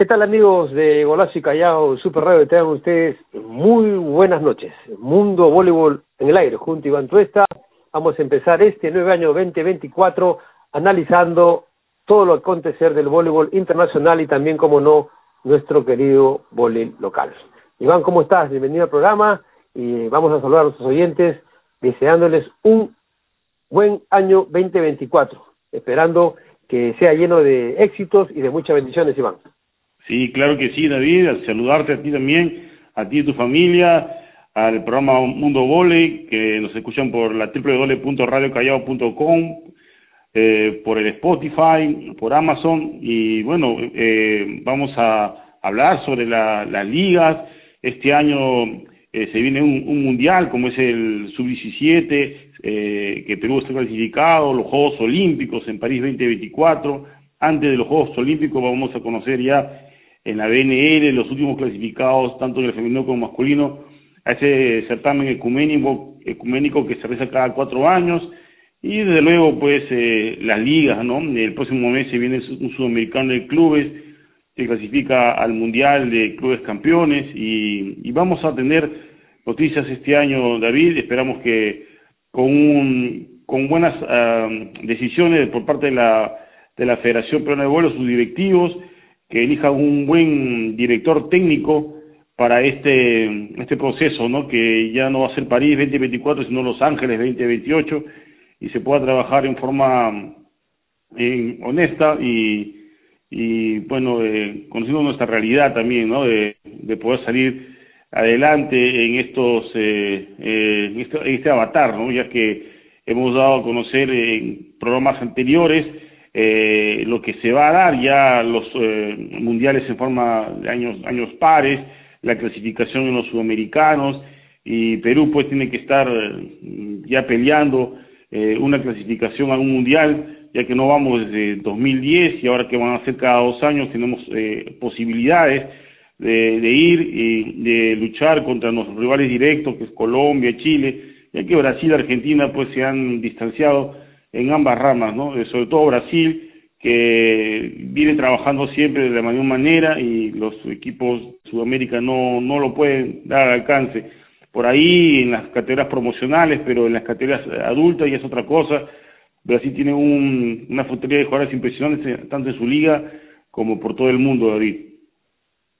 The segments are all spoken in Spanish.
¿Qué tal amigos de Golazo y Callao Super Radio? Tengan ustedes muy buenas noches. Mundo Voleibol en el aire, junto a Iván Tuesta. Vamos a empezar este nuevo año 2024 analizando todo lo acontecer del voleibol internacional y también, como no, nuestro querido voleibol local. Iván, ¿cómo estás? Bienvenido al programa y vamos a saludar a nuestros oyentes deseándoles un buen año 2024, esperando que sea lleno de éxitos y de muchas bendiciones, Iván. Sí, claro que sí, David. Al saludarte a ti también, a ti y tu familia, al programa Mundo Vole, que nos escuchan por la www.radiocallao.com, eh, por el Spotify, por Amazon. Y bueno, eh, vamos a hablar sobre la, las ligas. Este año eh, se viene un, un, mundial como es el Sub-17, eh, que Perú está clasificado, los Juegos Olímpicos en París 2024. Antes de los Juegos Olímpicos vamos a conocer ya en la BNL, los últimos clasificados, tanto en el femenino como masculino, a ese certamen ecuménico, ecuménico que se realiza cada cuatro años, y desde luego, pues, eh, las ligas, ¿no? El próximo mes se viene un sudamericano de clubes que clasifica al Mundial de Clubes Campeones, y, y vamos a tener noticias este año, David, esperamos que con, un, con buenas uh, decisiones por parte de la, de la Federación Peruana de Vuelo, sus directivos, que elija un buen director técnico para este este proceso, ¿no? Que ya no va a ser París 2024, sino Los Ángeles 2028 y se pueda trabajar en forma eh, honesta y y bueno, eh, conociendo nuestra realidad también, ¿no? De, de poder salir adelante en estos eh, eh, este, este avatar, ¿no? Ya que hemos dado a conocer en programas anteriores eh, lo que se va a dar ya los eh, mundiales en forma de años, años pares, la clasificación en los sudamericanos y Perú pues tiene que estar eh, ya peleando eh, una clasificación a un mundial ya que no vamos desde 2010 y ahora que van a ser cada dos años tenemos eh, posibilidades de, de ir y de luchar contra nuestros rivales directos que es Colombia, Chile, ya que Brasil Argentina pues se han distanciado en ambas ramas, ¿no? Eh, sobre todo Brasil, que viene trabajando siempre de la misma manera y los equipos de Sudamérica no, no lo pueden dar al alcance. Por ahí en las categorías promocionales, pero en las categorías adultas ya es otra cosa. Brasil tiene un, una frutería de jugadores impresionantes, eh, tanto en su liga como por todo el mundo, David.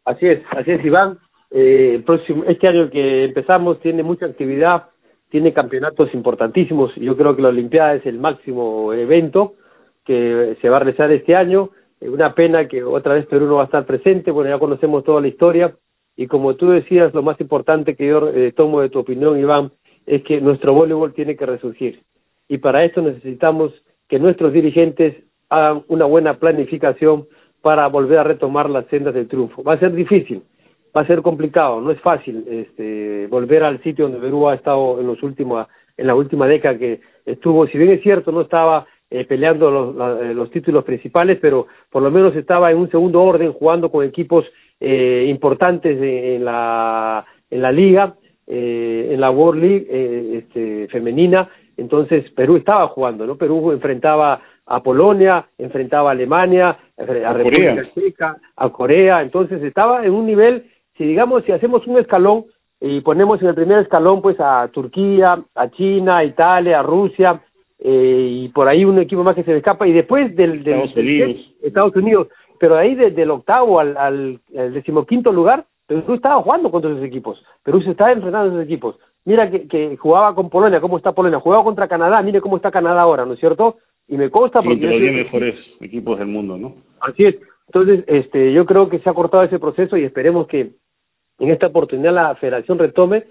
Así es, así es, Iván. Eh, próximo, este año que empezamos tiene mucha actividad tiene campeonatos importantísimos. Yo creo que la Olimpiada es el máximo evento que se va a realizar este año. Una pena que otra vez Perú no va a estar presente, bueno, ya conocemos toda la historia. Y como tú decías, lo más importante que yo eh, tomo de tu opinión, Iván, es que nuestro voleibol tiene que resurgir. Y para esto necesitamos que nuestros dirigentes hagan una buena planificación para volver a retomar las sendas del triunfo. Va a ser difícil, va a ser complicado, no es fácil este, volver al sitio donde Perú ha estado en los últimos, en la última década que estuvo, si bien es cierto, no estaba eh, peleando los, la, los títulos principales, pero por lo menos estaba en un segundo orden jugando con equipos eh, importantes en la, en la liga, eh, en la World League eh, este, femenina, entonces Perú estaba jugando, ¿no? Perú enfrentaba a Polonia, enfrentaba a Alemania, a, a República Checa, a Corea, entonces estaba en un nivel si digamos, si hacemos un escalón y ponemos en el primer escalón pues a Turquía, a China, a Italia, a Rusia, eh, y por ahí un equipo más que se le escapa, y después del, del, Estados, Unidos. del Estados Unidos, pero ahí desde el octavo al, al, al decimoquinto lugar, Perú estaba jugando contra esos equipos, Perú se estaba enfrentando a esos equipos. Mira que, que jugaba con Polonia, ¿cómo está Polonia? Jugaba contra Canadá, mire cómo está Canadá ahora, ¿no es cierto? Y me consta porque... Sí, los mejores equipos del mundo, ¿no? Así es. Entonces, este, yo creo que se ha cortado ese proceso y esperemos que en esta oportunidad la federación retome,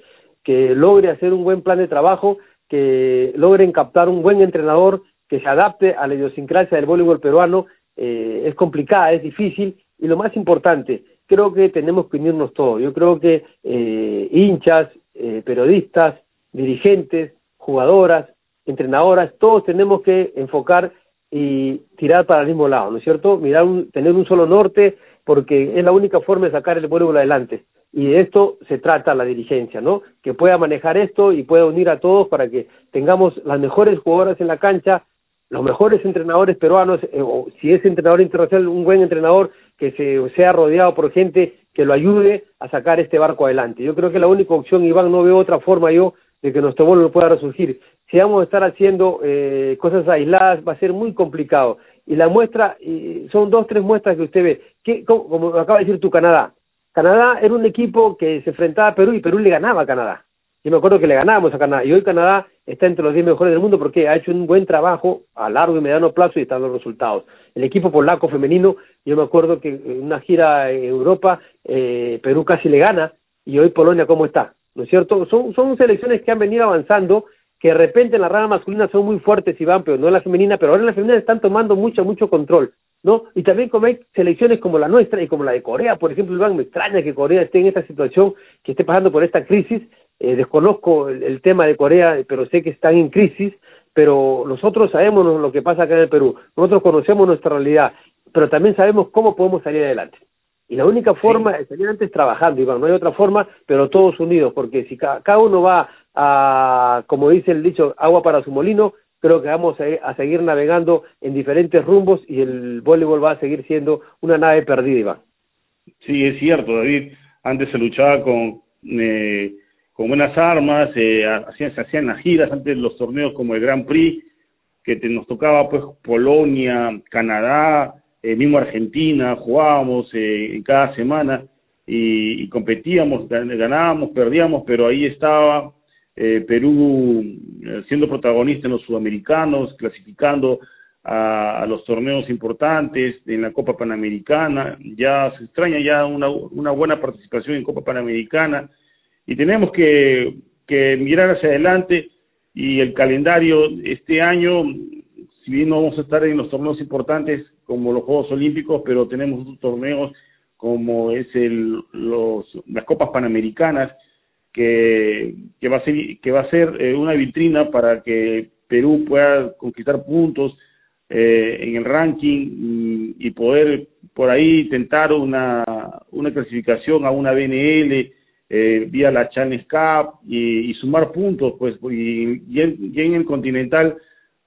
que logre hacer un buen plan de trabajo, que logren captar un buen entrenador que se adapte a la idiosincrasia del voleibol peruano, eh, es complicada, es difícil, y lo más importante, creo que tenemos que unirnos todos. Yo creo que eh, hinchas, eh, periodistas, dirigentes, jugadoras, entrenadoras, todos tenemos que enfocar y tirar para el mismo lado, ¿no es cierto? Mirar un, tener un solo norte, porque es la única forma de sacar el voleibol adelante y de esto se trata la dirigencia, ¿no? Que pueda manejar esto y pueda unir a todos para que tengamos las mejores jugadoras en la cancha, los mejores entrenadores peruanos, eh, o si es entrenador internacional, un buen entrenador que se sea rodeado por gente que lo ayude a sacar este barco adelante. Yo creo que la única opción, Iván, no veo otra forma yo de que nuestro vuelo pueda resurgir. Si vamos a estar haciendo eh, cosas aisladas, va a ser muy complicado. Y la muestra, y son dos, tres muestras que usted ve. ¿Qué, como, acaba de decir tu Canadá. Canadá era un equipo que se enfrentaba a Perú y Perú le ganaba a Canadá. Yo me acuerdo que le ganábamos a Canadá. Y hoy Canadá está entre los 10 mejores del mundo porque ha hecho un buen trabajo a largo y mediano plazo y están los resultados. El equipo polaco femenino, yo me acuerdo que en una gira en Europa, eh, Perú casi le gana. Y hoy Polonia, ¿cómo está? ¿no es cierto? Son, son selecciones que han venido avanzando, que de repente en la rama masculina son muy fuertes y van, pero no en la femenina, pero ahora en la femenina están tomando mucho, mucho control, ¿no? Y también como hay selecciones como la nuestra y como la de Corea, por ejemplo, Iván, me extraña que Corea esté en esta situación, que esté pasando por esta crisis, eh, desconozco el, tema de Corea, pero sé que están en crisis, pero nosotros sabemos lo que pasa acá en el Perú, nosotros conocemos nuestra realidad, pero también sabemos cómo podemos salir adelante. Y la única forma es salir antes trabajando, Iván, no hay otra forma, pero todos unidos, porque si cada uno va a, como dice el dicho, agua para su molino, creo que vamos a, seguir navegando en diferentes rumbos y el voleibol va a seguir siendo una nave perdida, Iván. Sí, es cierto, David. Antes se luchaba con, eh, con buenas armas, eh, hacían, se hacían las giras antes los torneos como el Grand Prix, que nos tocaba pues Polonia, Canadá, eh, mismo Argentina, jugábamos eh, cada semana y, competíamos, ganábamos, perdíamos, pero ahí estaba eh, Perú eh, siendo protagonista en los sudamericanos, clasificando a, los torneos importantes en la Copa Panamericana, ya se extraña ya una, una buena participación en Copa Panamericana. Y tenemos que, que mirar hacia adelante y el calendario este año, si bien no vamos a estar en los torneos importantes, como los Juegos Olímpicos, pero tenemos otros torneos como es el, los, las Copas Panamericanas, que, que va a ser, que va a ser eh, una vitrina para que Perú pueda conquistar puntos eh, en el ranking y, poder por ahí intentar una, una clasificación a una BNL eh, vía la Challenge Cup y, sumar puntos, pues, y, y, en, el Continental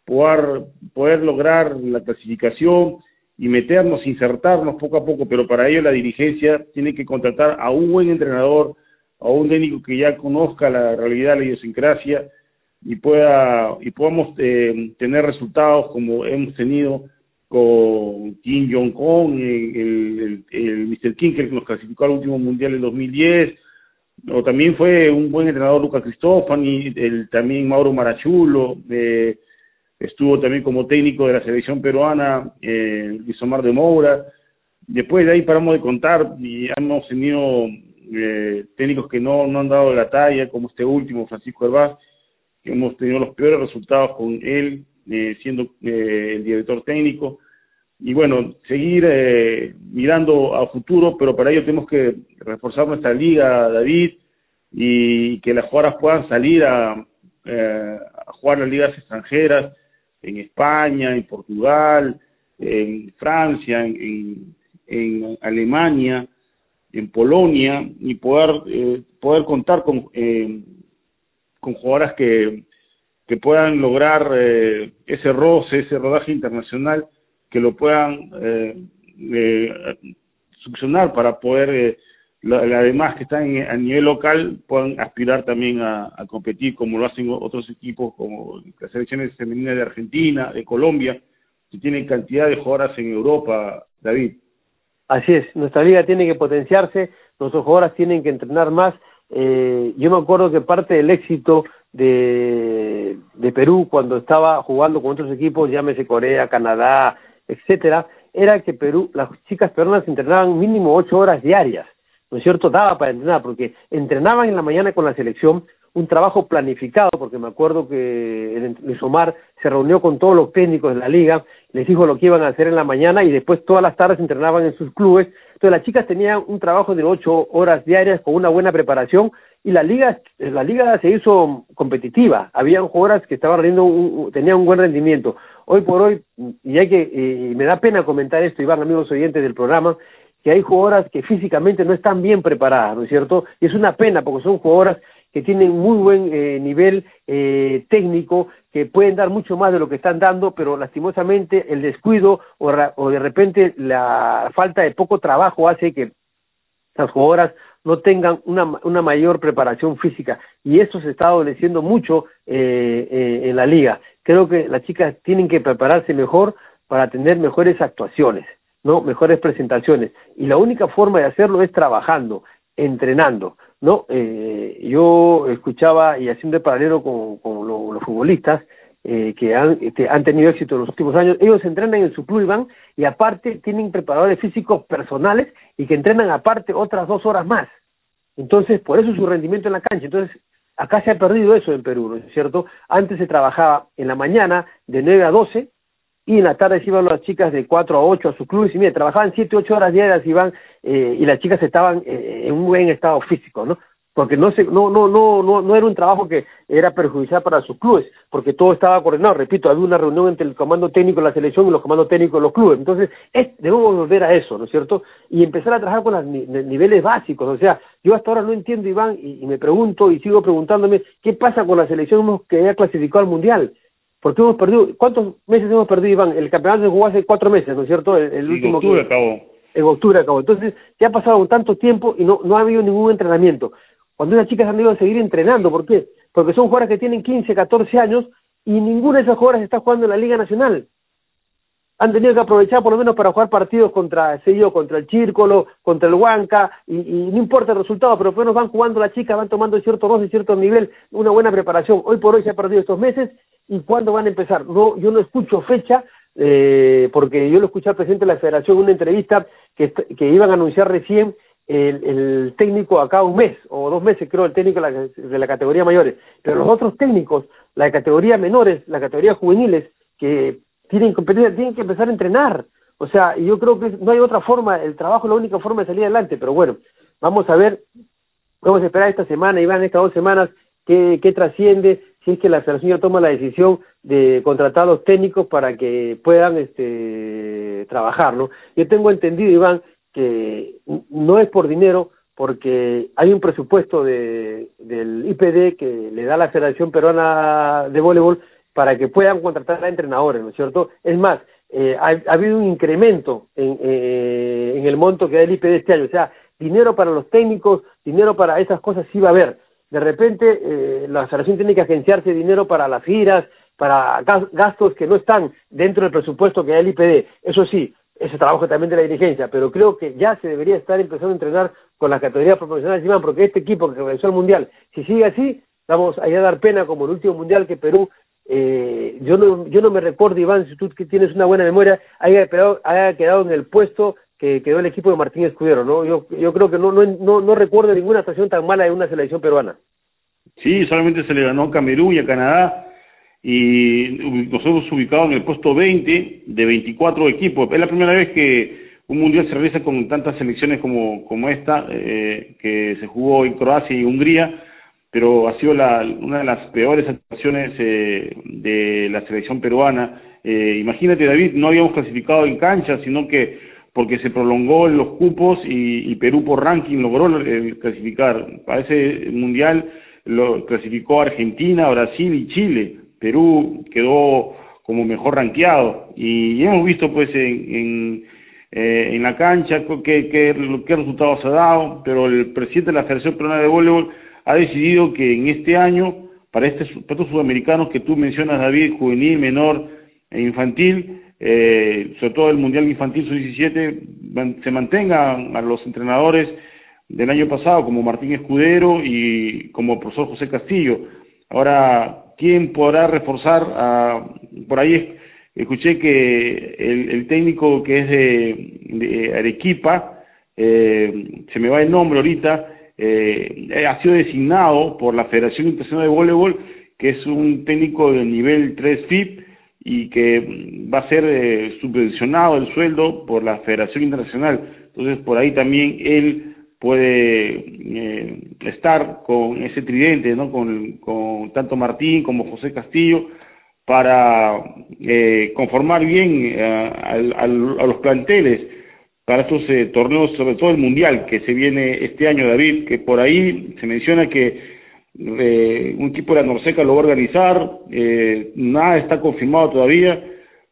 poder, poder lograr la clasificación y meternos, insertarnos poco a poco, pero para ello la dirigencia tiene que contratar a un buen entrenador, a un técnico que ya conozca la realidad, la idiosincrasia y pueda y podamos eh, tener resultados como hemos tenido con Kim Jong-un, el, el, el, Mr. King que nos clasificó al último mundial en 2010, o también fue un buen entrenador Lucas Cristofani, el, también Mauro Marachulo, eh, estuvo también como técnico de la selección peruana, eh, Omar de Moura. Después de ahí paramos de contar y hemos tenido eh, técnicos que no, no han dado la talla, como este último, Francisco Herbaz, que hemos tenido los peores resultados con él, eh, siendo eh, el director técnico. Y bueno, seguir eh, mirando a futuro, pero para ello tenemos que reforzar nuestra liga, David, y que las jugadoras puedan salir a, eh, a jugar las ligas extranjeras, en España, en Portugal, en Francia, en, en, Alemania, en Polonia, y poder, eh, poder contar con, eh, con jugadoras que, que puedan lograr eh, ese roce, ese rodaje internacional, que lo puedan eh, eh, succionar para poder eh, además que están a nivel local puedan aspirar también a, competir como lo hacen otros equipos como las selecciones femeninas de Argentina, de Colombia, que tienen cantidad de jugadoras en Europa, David. Así es, nuestra liga tiene que potenciarse, nuestros jugadoras tienen que entrenar más. Eh, yo me acuerdo que parte del éxito de, de Perú cuando estaba jugando con otros equipos, llámese Corea, Canadá, etcétera, era que Perú, las chicas peruanas entrenaban mínimo ocho horas diarias ¿no es cierto?, daba para entrenar, porque entrenaban en la mañana con la selección, un trabajo planificado, porque me acuerdo que el Omar se reunió con todos los técnicos de la liga, les dijo lo que iban a hacer en la mañana y después todas las tardes entrenaban en sus clubes. Entonces las chicas tenían un trabajo de ocho horas diarias con una buena preparación y la liga, la liga se hizo competitiva. Habían jugadoras que estaban rendiendo, tenían un buen rendimiento. Hoy por hoy, y hay que, y me da pena comentar esto, Iván, amigos oyentes del programa, que hay jugadoras que físicamente no están bien preparadas, ¿no es cierto? Y es una pena porque son jugadoras que tienen muy buen eh, nivel eh, técnico, que pueden dar mucho más de lo que están dando, pero lastimosamente el descuido o, o de repente la falta de poco trabajo hace que las jugadoras no tengan una, una mayor preparación física y eso se está adoleciendo mucho eh, eh, en la liga. Creo que las chicas tienen que prepararse mejor para tener mejores actuaciones, no mejores presentaciones y la única forma de hacerlo es trabajando, entrenando, no. Eh, yo escuchaba y haciendo el paralelo con, con los futbolistas eh, que han, este, han tenido éxito en los últimos años, ellos entrenan en su club y van y aparte tienen preparadores físicos personales y que entrenan aparte otras dos horas más. Entonces, por eso su rendimiento en la cancha. Entonces, acá se ha perdido eso en Perú, ¿no es cierto? Antes se trabajaba en la mañana de 9 a 12 y en la tarde se iban las chicas de 4 a 8 a sus clubes y mire, trabajaban 7, 8 horas diarias y, van, eh, y las chicas estaban eh, en un buen estado físico, ¿no? porque no se, no, no, no, no, no era un trabajo que era perjudicial para sus clubes, porque todo estaba coordinado, repito, había una reunión entre el comando técnico de la selección y los comandos técnicos de los clubes, entonces es, debemos volver a eso, ¿no es cierto? Y empezar a trabajar con los niveles básicos, o sea, yo hasta ahora no entiendo, Iván, y, me pregunto y sigo preguntándome, ¿qué pasa con la selección que ha clasificado al Mundial? Porque hemos perdido, ¿cuántos meses hemos perdido, Iván? El campeonato se jugó hace cuatro meses, ¿no es cierto? El, último octubre acabó. En octubre acabó. Entonces, ya ha pasado tanto tiempo y no, no ha habido ningún entrenamiento cuando las chicas han ido a seguir entrenando. ¿Por qué? Porque son jugadoras que tienen 15, 14 años y ninguna de esas jugadoras está jugando en la Liga Nacional. Han tenido que aprovechar por lo menos para jugar partidos contra, sé yo, contra el Círculo, contra el Huanca, y, no importa el resultado, pero después nos van jugando las chicas, van tomando cierto roce, cierto nivel, una buena preparación. Hoy por hoy se ha perdido estos meses, ¿y cuándo van a empezar? No, yo no escucho fecha, eh, porque yo lo escuché al presidente de la federación en una entrevista que, que iban a anunciar recién el, el, técnico acá un mes o dos meses, creo, el técnico de la, de la categoría mayores. Pero los otros técnicos, la categoría menores, la categoría juveniles, que tienen competencia, tienen que empezar a entrenar. O sea, yo creo que no hay otra forma, el trabajo es la única forma de salir adelante, pero bueno, vamos a ver, vamos a esperar esta semana, y van estas dos semanas, qué, qué trasciende, si es que la federación ya toma la decisión de contratar a los técnicos para que puedan este trabajar, ¿no? Yo tengo entendido, Iván, que no es por dinero, porque hay un presupuesto de, del IPD que le da la Federación Peruana de Voleibol para que puedan contratar a entrenadores, ¿no es cierto? Es más, eh, ha, habido un incremento en, eh, en el monto que da el IPD este año, o sea, dinero para los técnicos, dinero para esas cosas sí va a haber. De repente, eh, la Federación tiene que agenciarse dinero para las giras, para gastos que no están dentro del presupuesto que da el IPD. Eso sí, ese trabajo también de la dirigencia, pero creo que ya se debería estar empezando a entrenar con las categorías profesionales, porque este equipo que regresó al Mundial, si sigue así, vamos a ir a dar pena como el último Mundial que Perú, eh, yo no yo no me recuerdo, Iván, si tú que tienes una buena memoria, haya quedado, en el puesto que quedó el equipo de Martín Escudero, ¿no? Yo, yo creo que no, no, no, no recuerdo ninguna actuación tan mala de una selección peruana. Sí, solamente se le ganó a Camerún y a Canadá, y nosotros ubicados en el puesto 20 de 24 equipos. Es la primera vez que un mundial se realiza con tantas selecciones como, como esta, eh, que se jugó en Croacia y Hungría, pero ha sido la, una de las peores actuaciones eh, de la selección peruana. Eh, imagínate, David, no habíamos clasificado en cancha, sino que porque se prolongó los cupos y, Perú por ranking logró eh, clasificar. Para ese mundial lo clasificó Argentina, Brasil y Chile Perú quedó como mejor rankeado y hemos visto pues en, en, eh, en la cancha qué, qué, qué resultados ha dado, pero el presidente de la Federación Peruana de Voleibol ha decidido que en este año, para, este, para estos sudamericanos que tú mencionas, David, juvenil, menor e infantil, eh, sobre todo el Mundial Infantil Sub-17, se mantengan a los entrenadores del año pasado, como Martín Escudero y como profesor José Castillo. Ahora, quién podrá reforzar a, por ahí escuché que el, el técnico que es de, Arequipa eh, se me va el nombre ahorita eh, ha sido designado por la Federación Internacional de Voleibol que es un técnico de nivel 3 FIP y que va a ser eh, subvencionado el sueldo por la Federación Internacional entonces por ahí también él puede eh, estar con ese tridente, ¿no? Con, tanto Martín como José Castillo para eh, conformar bien eh, a, los planteles para estos eh, torneos, sobre todo el mundial que se viene este año, David, que por ahí se menciona que eh, un equipo de la Norseca lo va a organizar, eh, nada está confirmado todavía,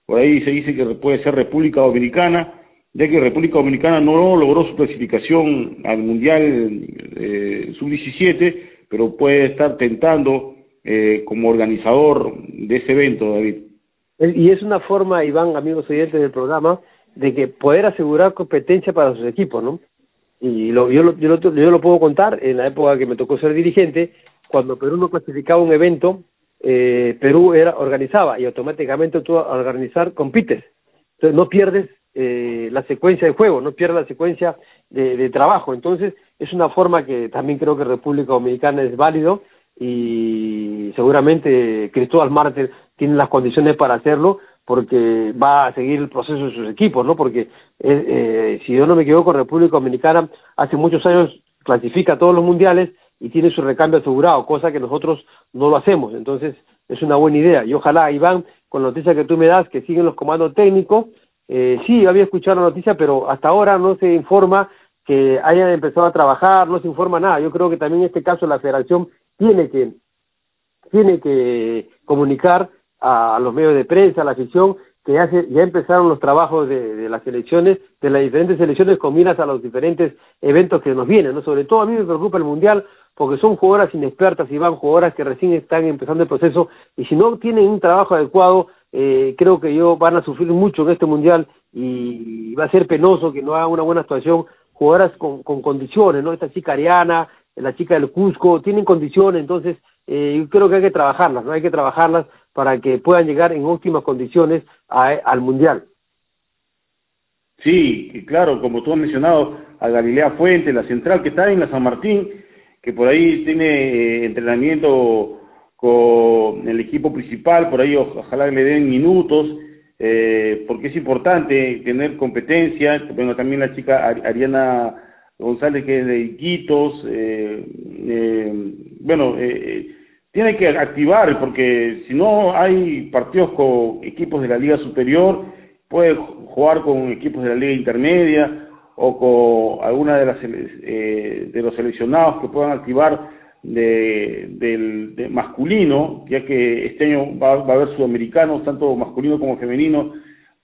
por ahí se dice que puede ser República Dominicana, ya que República Dominicana no logró su clasificación al Mundial eh, Sub-17, pero puede estar tentando eh, como organizador de ese evento, David. Y es una forma, Iván, amigos oyentes del programa, de que poder asegurar competencia para sus equipos, ¿no? Y lo, yo, lo, yo, lo, yo lo puedo contar en la época que me tocó ser dirigente, cuando Perú no clasificaba un evento, eh, Perú era organizaba y automáticamente tú al organizar compites. Entonces no pierdes eh, la secuencia de juego, no pierdes la secuencia de, de trabajo. Entonces es una forma que también creo que República Dominicana es válido y seguramente Cristóbal Mártir tiene las condiciones para hacerlo porque va a seguir el proceso de sus equipos, ¿no? Porque eh, eh, si yo no me equivoco, República Dominicana hace muchos años clasifica todos los mundiales y tiene su recambio asegurado, cosa que nosotros no lo hacemos. Entonces, es una buena idea. Y ojalá, Iván, con la noticia que tú me das, que siguen los comandos técnicos, eh, sí, había escuchado la noticia, pero hasta ahora no se informa que hayan empezado a trabajar, no se informa nada. Yo creo que también en este caso la federación tiene que, tiene que comunicar a, los medios de prensa, a la afición, que ya, ya empezaron los trabajos de, de, las elecciones, de las diferentes elecciones con miras a los diferentes eventos que nos vienen, ¿no? Sobre todo a mí me preocupa el Mundial porque son jugadoras inexpertas y van jugadoras que recién están empezando el proceso y si no tienen un trabajo adecuado, eh, creo que ellos van a sufrir mucho en este mundial y va a ser penoso que no hagan una buena actuación jugadoras con, con condiciones, ¿no? Esta chica Ariana, la chica del Cusco, tienen condiciones, entonces eh, yo creo que hay que trabajarlas, ¿no? Hay que trabajarlas para que puedan llegar en óptimas condiciones a, al mundial. Sí, claro, como tú has mencionado, a Galilea Fuente, la central que está en la San Martín, que por ahí tiene eh, entrenamiento con el equipo principal, por ahí ojalá le den minutos, eh, porque es importante tener competencia, bueno, también la chica Ariana González que es de Iquitos, eh, eh, bueno, eh, tiene que activar, porque si no hay partidos con equipos de la liga superior, puede jugar con equipos de la liga intermedia, o con alguna de las eh, de los seleccionados que puedan activar de, del de masculino, ya que este año va, va, a haber sudamericanos, tanto masculino como femenino,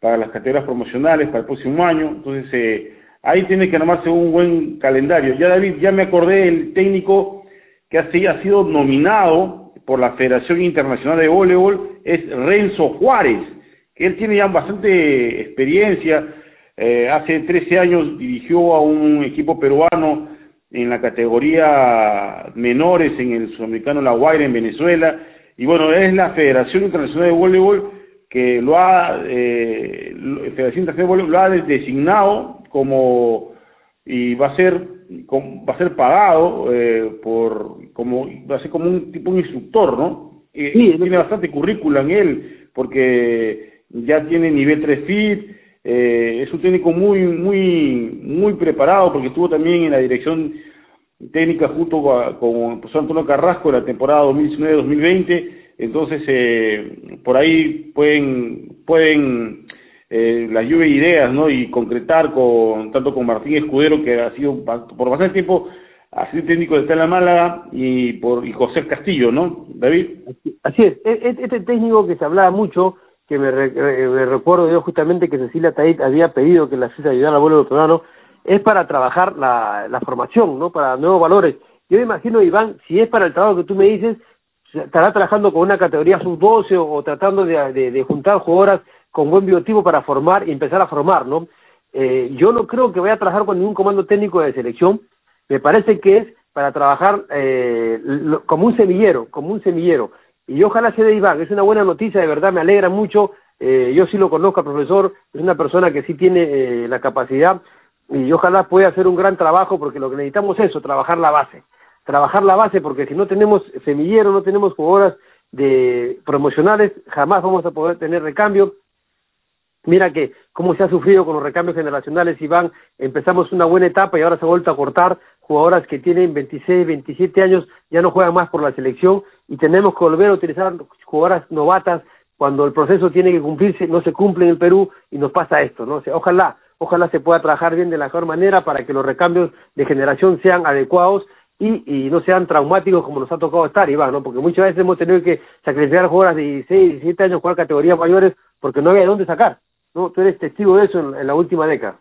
para las categorías promocionales para el próximo año. Entonces, eh, ahí tiene que armarse un buen calendario. Ya David, ya me acordé el técnico que ha sido nominado por la Federación Internacional de Voleibol, es Renzo Juárez, que él tiene ya bastante experiencia, eh, hace 13 años dirigió a un equipo peruano en la categoría menores en el sudamericano La Guaira en Venezuela. Y bueno, es la Federación Internacional de Voleibol que lo ha, eh, Federación Internacional de Voleibol lo ha designado como y va a ser va a ser pagado eh, por como va a ser como un tipo de instructor, ¿no? Y, sí, tiene bastante currícula en él porque ya tiene nivel 3 fit, eh, es un técnico muy, muy, muy preparado porque estuvo también en la dirección técnica junto con, José Antonio Carrasco en la temporada 2019-2020. Entonces, eh, por ahí pueden, pueden eh, la lluvia de ideas, ¿no? Y concretar con, tanto con Martín Escudero, que ha sido por bastante tiempo, ha sido técnico de Estela Málaga, y por y José Castillo, ¿no, David? Así es, e, e, este técnico que se hablaba mucho, que me, recuerdo yo justamente que Cecilia Tait había pedido que la FISA ayudara al vuelo peruano, es para trabajar la, la formación, ¿no? Para nuevos valores. Yo me imagino, Iván, si es para el trabajo que tú me dices, estará trabajando con una categoría sub-12 o, tratando de, de, de, juntar jugadoras con buen biotipo para formar y empezar a formar, ¿no? Eh, yo no creo que vaya a trabajar con ningún comando técnico de selección, me parece que es para trabajar eh, como un semillero, como un semillero. Y ojalá se dé Iván, es una buena noticia, de verdad me alegra mucho, eh, yo sí lo conozco al profesor, es una persona que sí tiene eh, la capacidad. Y ojalá pueda hacer un gran trabajo porque lo que necesitamos es eso, trabajar la base, trabajar la base porque si no tenemos semillero, no tenemos jugadoras de promocionales, jamás vamos a poder tener recambio. Mira que cómo se ha sufrido con los recambios generacionales, Iván, empezamos una buena etapa y ahora se ha vuelto a cortar, jugadoras que tienen 26, 27 años ya no juegan más por la selección y tenemos que volver a utilizar jugadoras novatas cuando el proceso tiene que cumplirse, no se cumple en el Perú y nos pasa esto, ¿no? O ojalá, ojalá se pueda trabajar bien de la mejor manera para que los recambios de generación sean adecuados y, y no sean traumáticos como nos ha tocado estar, Iván, ¿no? Porque muchas veces hemos tenido que sacrificar jugadores de 16, 17 años, jugar categorías mayores, porque no había de dónde sacar, ¿no? Tú eres testigo de eso en, la última década.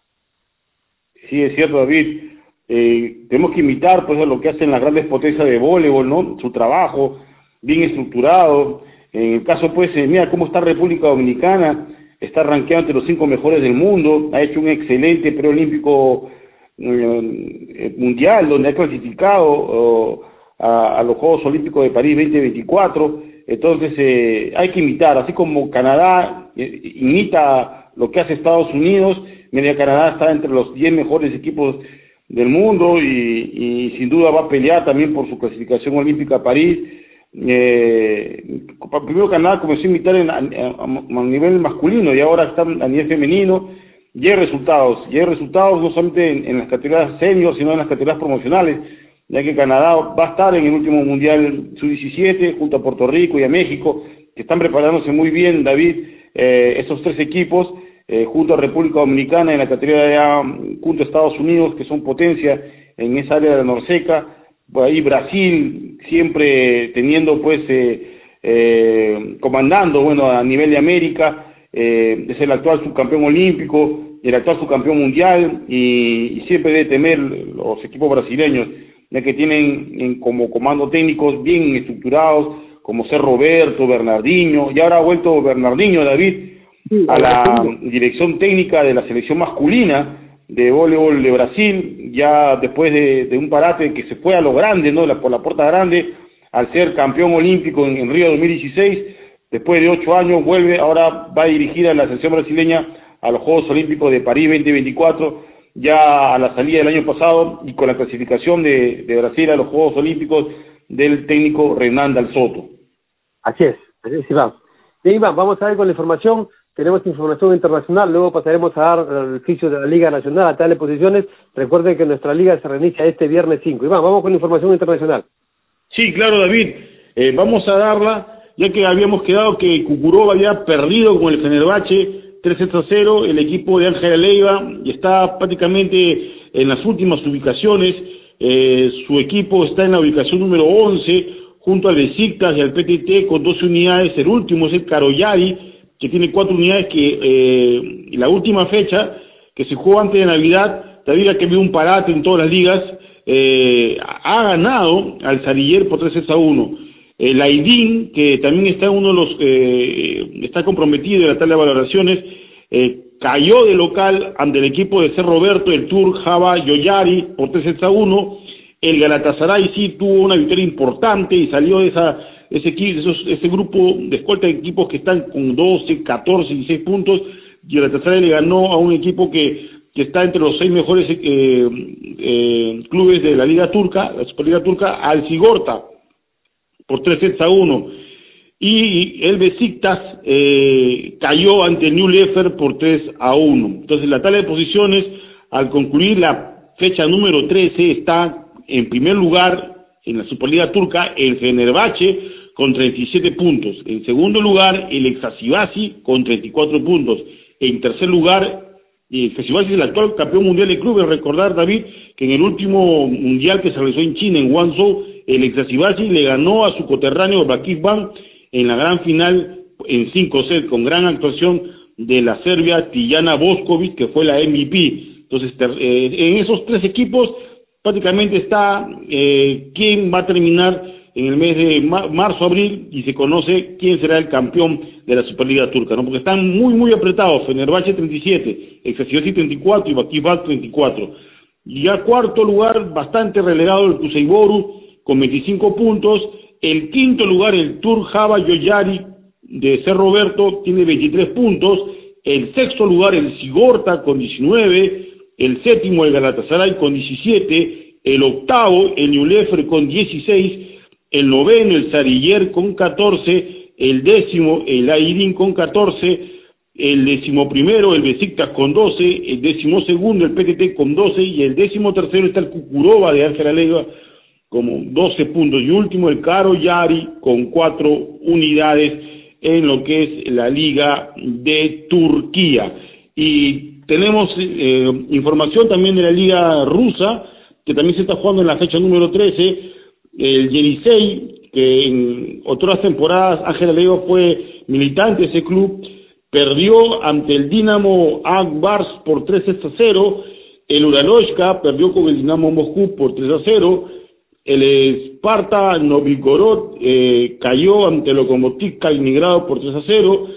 Sí, es cierto, David. Eh, tenemos que imitar, pues, lo que hacen las grandes potencias de voleibol, ¿no? Su trabajo, bien estructurado. En el caso, pues, eh, mira cómo está República Dominicana, está rankeado entre los cinco mejores del mundo, ha hecho un excelente preolímpico eh, mundial donde ha clasificado a, los Juegos Olímpicos de París 2024. Entonces eh, hay que imitar, así como Canadá eh, imita lo que hace Estados Unidos, media Canadá está entre los 10 mejores equipos del mundo y, sin duda va a pelear también por su clasificación olímpica a París. Eh, primero Canadá comenzó a imitar a, a, nivel masculino y ahora está a nivel femenino. Y hay resultados, y resultados no solamente en, las categorías senior, sino en las categorías promocionales, ya que Canadá va a estar en el último Mundial Sub-17 junto a Puerto Rico y a México, que están preparándose muy bien, David, eh, esos tres equipos, eh, junto a República Dominicana en la categoría junto a Estados Unidos, que son potencia en esa área de la Norseca, por ahí Brasil siempre teniendo pues eh, eh, comandando bueno a nivel de América eh, es el actual subcampeón olímpico, el actual subcampeón mundial y, siempre debe temer los equipos brasileños, ya que tienen como comando técnicos bien estructurados, como ser Roberto, Bernardinho, y ahora ha vuelto Bernardinho, David, a la dirección técnica de la selección masculina de voleibol de Brasil, ya después de, un parate que se fue a lo grande, ¿no? por la puerta grande, al ser campeón olímpico en, en Río 2016, después de ocho años vuelve, ahora va dirigida la selección brasileña a los Juegos Olímpicos de París 2024, ya a la salida del año pasado y con la clasificación de, de Brasil a los Juegos Olímpicos del técnico Renan Dal Soto. Así es, así es Iván. Bien Iván, vamos a ver con la información, tenemos información internacional, luego pasaremos a dar el oficio de la Liga Nacional a tales posiciones. Recuerden que nuestra liga se reinicia este viernes 5. Iván, vamos con la información internacional. Sí, claro David, eh, vamos a darla ya que habíamos quedado que Cucurova había perdido con el Fenerbahce 3 a 0, el equipo de Ángela Leiva está prácticamente en las últimas ubicaciones, eh, su equipo está en la ubicación número 11, junto al Besiktas y al PTT con 12 unidades, el último es el Caroyari, que tiene 4 unidades, que eh, la última fecha, que se jugó antes de Navidad, todavía que había un parate en todas las ligas, eh, ha ganado al Sariller por 3 a 1. El AIDIN, que también está uno de los, eh, está comprometido en la tabla de valoraciones, eh, cayó de local ante el equipo de Ser Roberto, el Tour Java Yoyari por 3 a 1. El Galatasaray sí tuvo una victoria importante y salió de esa, ese, esos, ese grupo de escolta de equipos que están con 12, 14, 16 puntos. Y el Galatasaray le ganó a un equipo que, que está entre los seis mejores eh, eh, clubes de la Liga Turca, la Superliga Turca, al Sigorta por tres sets a uno. Y el Besiktas eh, cayó ante el New Lefer por 3 a 1. Entonces, la tabla de posiciones, al concluir la fecha número 13, está en primer lugar en la Superliga Turca el Fenerbahce con 37 puntos. En segundo lugar, el Exasibasi con 34 puntos. En tercer lugar, el Exasibasi es el actual campeón mundial de clubes. Recordar, David, que en el último mundial que se realizó en China, en Guangzhou, el Exasibasi le ganó a su coterráneo Bakif Ban en la gran final en 5 sets con gran actuación de la Serbia Tijana Boskovic que fue la MVP. Entonces, eh, en esos tres equipos prácticamente está eh, quién va a terminar en el mes de marzo-abril y se conoce quién será el campeón de la Superliga Turca, ¿no? Porque están muy, muy apretados. Fenerbahce 37, Exasibasi 34 y Bakif 34. Y ya cuarto lugar, bastante relegado el Kuseiboru con 25 puntos. El quinto lugar, el Tour Java Yoyari de Ser Roberto, tiene 23 puntos. El sexto lugar, el Sigorta con 19. El séptimo, el Galatasaray con 17. El octavo, el Ñulefer con 16. El noveno, el Sariller con 14. El décimo, el Airin con 14 el décimo primero, el Besiktas con 12, el décimo segundo, el PTT con 12 y el décimo tercero está el Cucuroba de Ángela Leiva como 12 puntos. Y último, el Caro Yari con 4 unidades en lo que es la Liga de Turquía. Y tenemos eh, información también de la Liga Rusa, que también se está jugando en la fecha número 13, el Yenisei, que en otras temporadas Ángel Alejo fue militante de ese club, perdió ante el Dinamo Akbars por 3 a 0, el Uraloshka perdió con el Dinamo Moscú por 3 a 0, el Sparta Novigorod eh, cayó ante el Lokomotiv Kaliningrado por 3 a 0,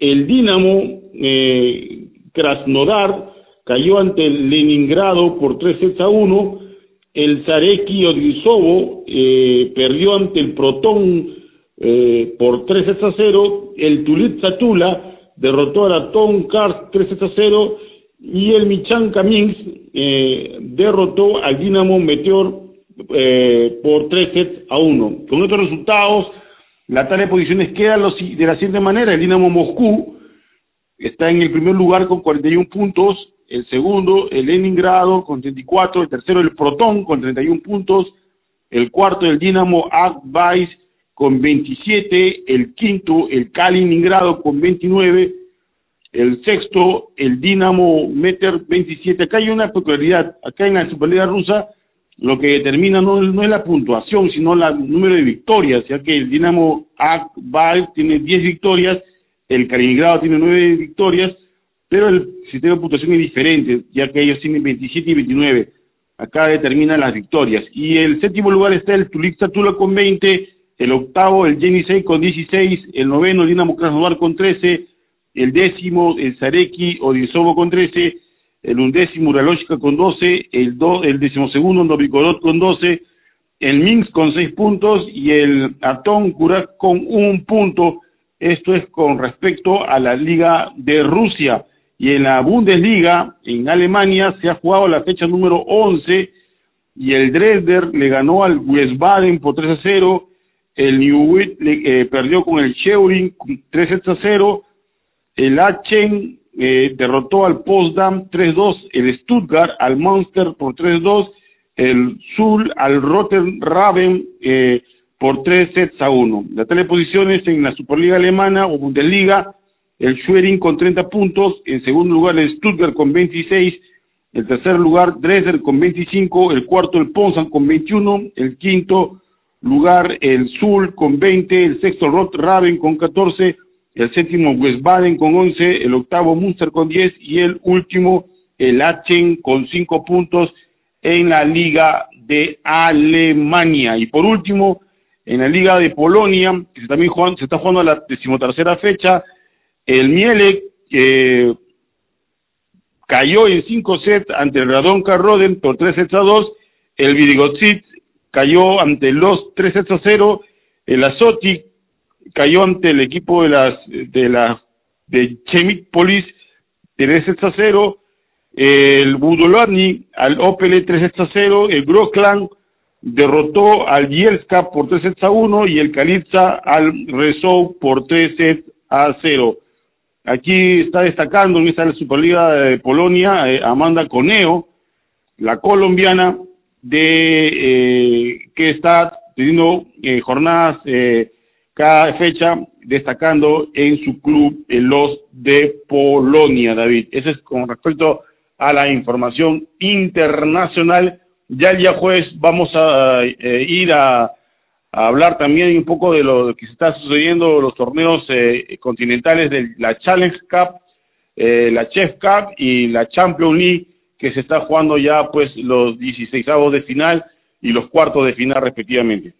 el Dinamo eh, Krasnodar cayó ante el Leningrado por 3 a 1, el Zareki Odrisovo eh, perdió ante el Proton eh, por 3 a 0, el Tulit Tula derrotó a la Tom Kars 3 a 0 y el Michan Kamins eh, derrotó al Dinamo Meteor eh, por 3 sets a 1. Con estos resultados, la tabla de posiciones queda de la siguiente manera, el Dinamo Moscú está en el primer lugar con 41 puntos, el segundo el Leningrado con 34, el tercero el Proton con 31 puntos, el cuarto el Dinamo Akbais con 27, el quinto el Kaliningrado con 29, el sexto el Dinamo Meter 27. Acá hay una peculiaridad, acá en la Superliga rusa lo que determina no, no es la puntuación, sino el número de victorias, ya que el Dinamo Akbais tiene 10 victorias, el Kaliningrado tiene 9 victorias, pero el sistema de puntuación es diferente, ya que ellos tienen 27 y 29. Acá determinan las victorias. Y el séptimo lugar está el Tula con 20, el octavo el Jenny con 16, el noveno el Dinamo Krasnodar con 13, el décimo el Zareki Odisovo con 13, el undécimo Uraloshka con 12, el, do, el decimosegundo Novikorod con 12, el Minsk con 6 puntos y el Atón Kurak con un punto. Esto es con respecto a la Liga de Rusia. Y en la Bundesliga, en Alemania, se ha jugado la fecha número 11 y el Dresder le ganó al Wiesbaden por 3 a 0, el le, eh, perdió con el Scheuring 3 a 0, el Aachen eh, derrotó al Potsdam 3-2, el Stuttgart al Munster por 3-2, el Sul al Rotterdam eh, por 3 sets a 1. La teleposiciones en la Superliga Alemana o Bundesliga, el Schwerin con 30 puntos, en segundo lugar el Stuttgart con 26, el tercer lugar Dresden con 25, el cuarto el Potsdam con 21, el quinto lugar el Sul con 20, el sexto Raven con 14, el séptimo Westbaden con 11, el octavo Munster con 10 y el último el Aachen con 5 puntos en la Liga de Alemania. Y por último, en la Liga de Polonia, que también se está jugando la decimotercera fecha, el Mielek eh, cayó en cinco sets ante el Radonka Roden por tres sets a dos. El Vidigotzit cayó ante los tres sets a cero. El Azoti cayó ante el equipo de las de la de Chemik Police tres sets a cero. El Budolani al Opel tres sets a cero. El Grokland derrotó al Yelska por tres sets a uno y el Kalitza al Resou por tres sets a cero. Aquí está destacando en esta Superliga de Polonia eh, Amanda Coneo, la colombiana, de eh, que está teniendo eh, jornadas cada fecha destacando en su club los de Polonia, David. Eso es con respecto a la información internacional. Ya el día jueves vamos a ir a a hablar también un poco de lo que se está sucediendo los torneos eh, continentales de la Challenge Cup, eh, la Chef Cup y la Champions League que se está jugando ya pues los 16 de final y los cuartos de final respectivamente.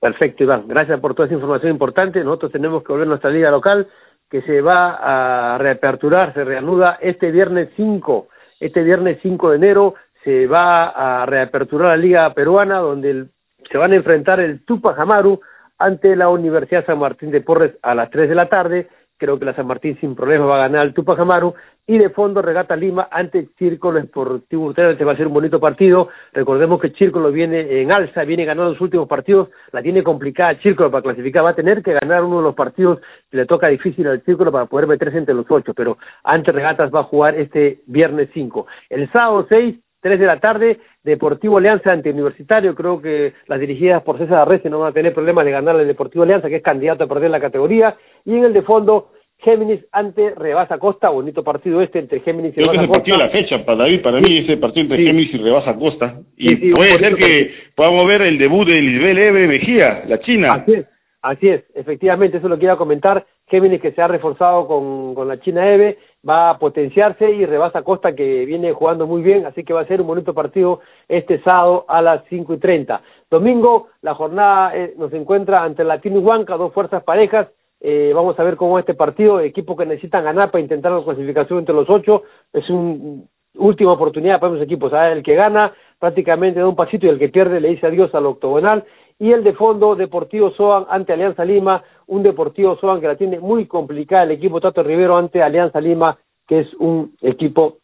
Perfecto, Iván. Gracias por toda esa información importante. Nosotros tenemos que volver a nuestra liga local que se va a reaperturar, se reanuda este viernes 5. Este viernes 5 de enero se va a reaperturar la liga peruana donde el se van a enfrentar el Tupac Amaru ante la Universidad San Martín de Porres a las 3 de la tarde. Creo que la San Martín sin problema va a ganar el Tupac Amaru. Y de fondo, Regata Lima ante Círculo Esportivo Ustedes Este va a ser un bonito partido. Recordemos que Círculo viene en alza, viene ganando los últimos partidos. La tiene complicada Círculo para clasificar. Va a tener que ganar uno de los partidos que le toca difícil al Círculo para poder meterse entre los ocho. Pero ante Regatas va a jugar este viernes 5. El sábado 6 3 de la tarde, Deportivo Alianza ante Universitario, creo que las dirigidas por César Arrece no van a tener problemas de ganar el Deportivo Alianza, que es candidato a perder la categoría, y en el de fondo, Géminis ante Rebasa Costa, bonito partido este entre Géminis y Creo Rebasa que el partido de la fecha, para David, para mí ese partido entre Géminis y Rebasa Costa. Y puede ser que podamos ver el debut de Lisbel Eve Mejía, la china. Así es, así es, efectivamente, eso lo quiero comentar. Géminis que se ha reforzado con, con la China Eve, va a potenciarse y rebasa Costa que viene jugando muy bien, así que va a ser un bonito partido este sábado a las cinco y treinta. Domingo, la jornada eh, nos encuentra ante Latino y Huanca, dos fuerzas parejas, eh, vamos a ver cómo este partido, equipo que necesitan ganar para intentar la clasificación entre los ocho, es una última oportunidad para los equipos, el que gana prácticamente da un pasito y el que pierde le dice adiós al octogonal, y el de fondo Deportivo Soan ante Alianza Lima, un Deportivo Soan que la tiene muy complicada el equipo Tato Rivero ante Alianza Lima, que es un equipo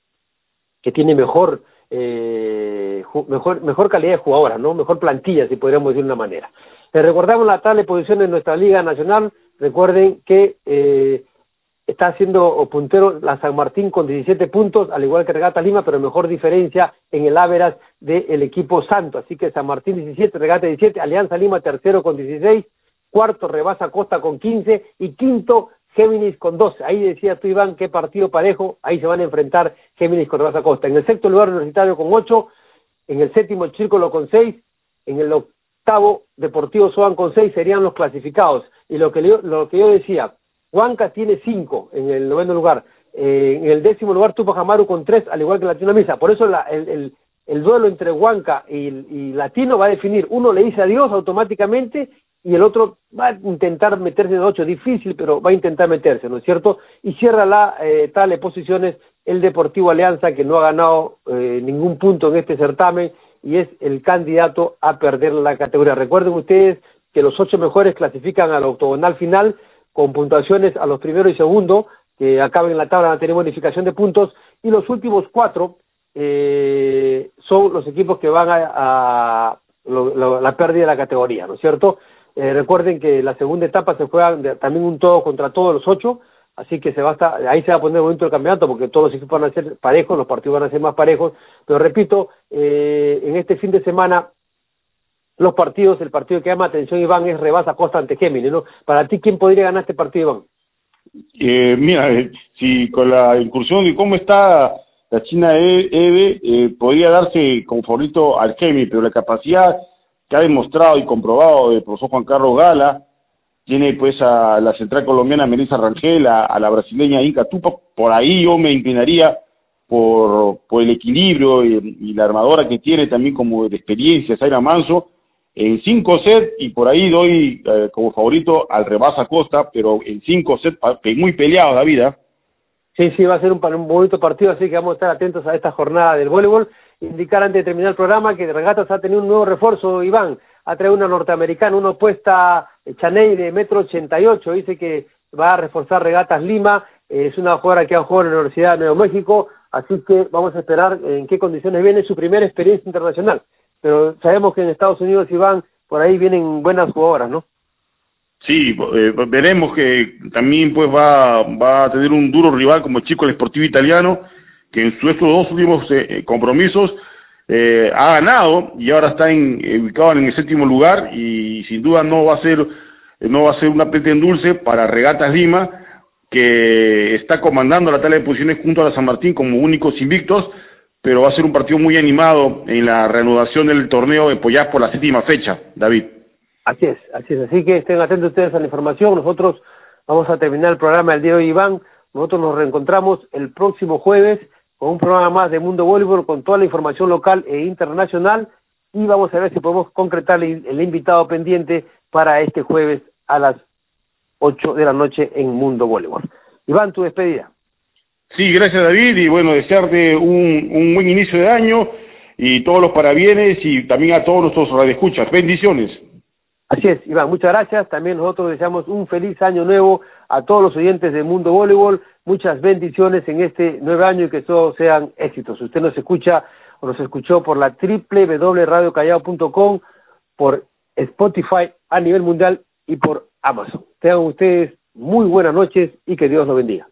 que tiene mejor eh, mejor mejor calidad de jugadoras, ¿no? Mejor plantilla, si podríamos decir de una manera. Les recordamos la tal posición en nuestra Liga Nacional. Recuerden que eh, está haciendo puntero la San Martín con 17 puntos, al igual que Regata Lima, pero mejor diferencia en el Averas del equipo Santo. Así que San Martín 17, Regata 17, Alianza Lima tercero con 16, cuarto Rebasa Costa con 15 y quinto Géminis con 12. Ahí decía tú, Iván, qué partido parejo, ahí se van a enfrentar Géminis con Rebasa Costa. En el sexto lugar Universitario con 8, en el séptimo Círculo con 6, en el octavo Deportivo Soan con 6 serían los clasificados. Y lo que, lo que yo decía, Huanca tiene cinco en el noveno lugar. Eh, en el décimo lugar Tupac Amaru con tres, al igual que Latino Misa. Por eso la, el, el, el, duelo entre Huanca y, y, Latino va a definir. Uno le dice adiós automáticamente y el otro va a intentar meterse en ocho. Difícil, pero va a intentar meterse, ¿no es cierto? Y cierra la eh, tales posiciones el Deportivo Alianza, que no ha ganado eh, ningún punto en este certamen y es el candidato a perder la categoría. Recuerden ustedes que los ocho mejores clasifican al octogonal final con puntuaciones a los primeros y segundos, que acaben en la tabla van a tener bonificación de puntos, y los últimos cuatro eh, son los equipos que van a, a lo, la pérdida de la categoría, ¿no es cierto? Eh, recuerden que la segunda etapa se juega también un todo contra todos los ocho, así que se va a ahí se va a poner el momento del campeonato porque todos los equipos van a ser parejos, los partidos van a ser más parejos, pero repito, eh, en este fin de semana los partidos, el partido que llama atención, Iván, es Rebasa Costa ante Géminis, ¿no? Para ti, ¿quién podría ganar este partido, Iván? Eh, mira, eh, si con la incursión de cómo está la China EVE, eh, podría darse como favorito al Géminis, pero la capacidad que ha demostrado y comprobado el profesor Juan Carlos Gala, tiene pues a la central colombiana Melissa Rangel, a, la brasileña Inca Tupac, por ahí yo me inclinaría por, por el equilibrio y, la armadora que tiene también como de experiencia Zaira Manso, en cinco sets y por ahí doy eh, como favorito al Rebasa Costa, pero en cinco sets muy peleado la vida. Sí, sí, va a ser un, un bonito partido, así que vamos a estar atentos a esta jornada del voleibol. Indicar antes de terminar el programa que Regatas ha tenido un nuevo refuerzo, Iván, ha traído una norteamericana, una opuesta Chaney de metro ochenta y ocho, dice que va a reforzar Regatas Lima, es una jugadora que ha jugado en la Universidad de Nuevo México, así que vamos a esperar en qué condiciones viene. Su primera experiencia internacional. Pero sabemos que en Estados Unidos, Iván, por ahí vienen buenas jugadoras, ¿no? Sí, eh, veremos que también pues va, va a tener un duro rival como el Chico el Sportivo Italiano, que en sus dos últimos eh, eh, compromisos eh, ha ganado y ahora está en, ubicado en el séptimo lugar y sin duda no va a ser no va a ser una en dulce para Regatas Lima que está comandando la tabla de posiciones junto a la San Martín como únicos invictos pero va a ser un partido muy animado en la reanudación del torneo de Poyaz por la séptima fecha, David. Así es, así es. Así que estén atentos ustedes a la información. Nosotros vamos a terminar el programa del día de hoy, Iván. Nosotros nos reencontramos el próximo jueves con un programa más de Mundo Voleibol con toda la información local e internacional y vamos a ver si podemos concretar el, invitado pendiente para este jueves a las 8 de la noche en Mundo Voleibol. Iván, tu despedida. Sí, gracias David y bueno, desearte un, un buen inicio de año y todos los parabienes y también a todos nuestros radioescuchas. Bendiciones. Así es, Iván, muchas gracias. También nosotros deseamos un feliz año nuevo a todos los oyentes de Mundo Voleibol. Muchas bendiciones en este nuevo año y que todos sean éxitos. Usted nos escucha o nos escuchó por la www.radiocallao.com, por Spotify a nivel mundial y por Amazon. Tengan ustedes muy buenas noches y que Dios los bendiga.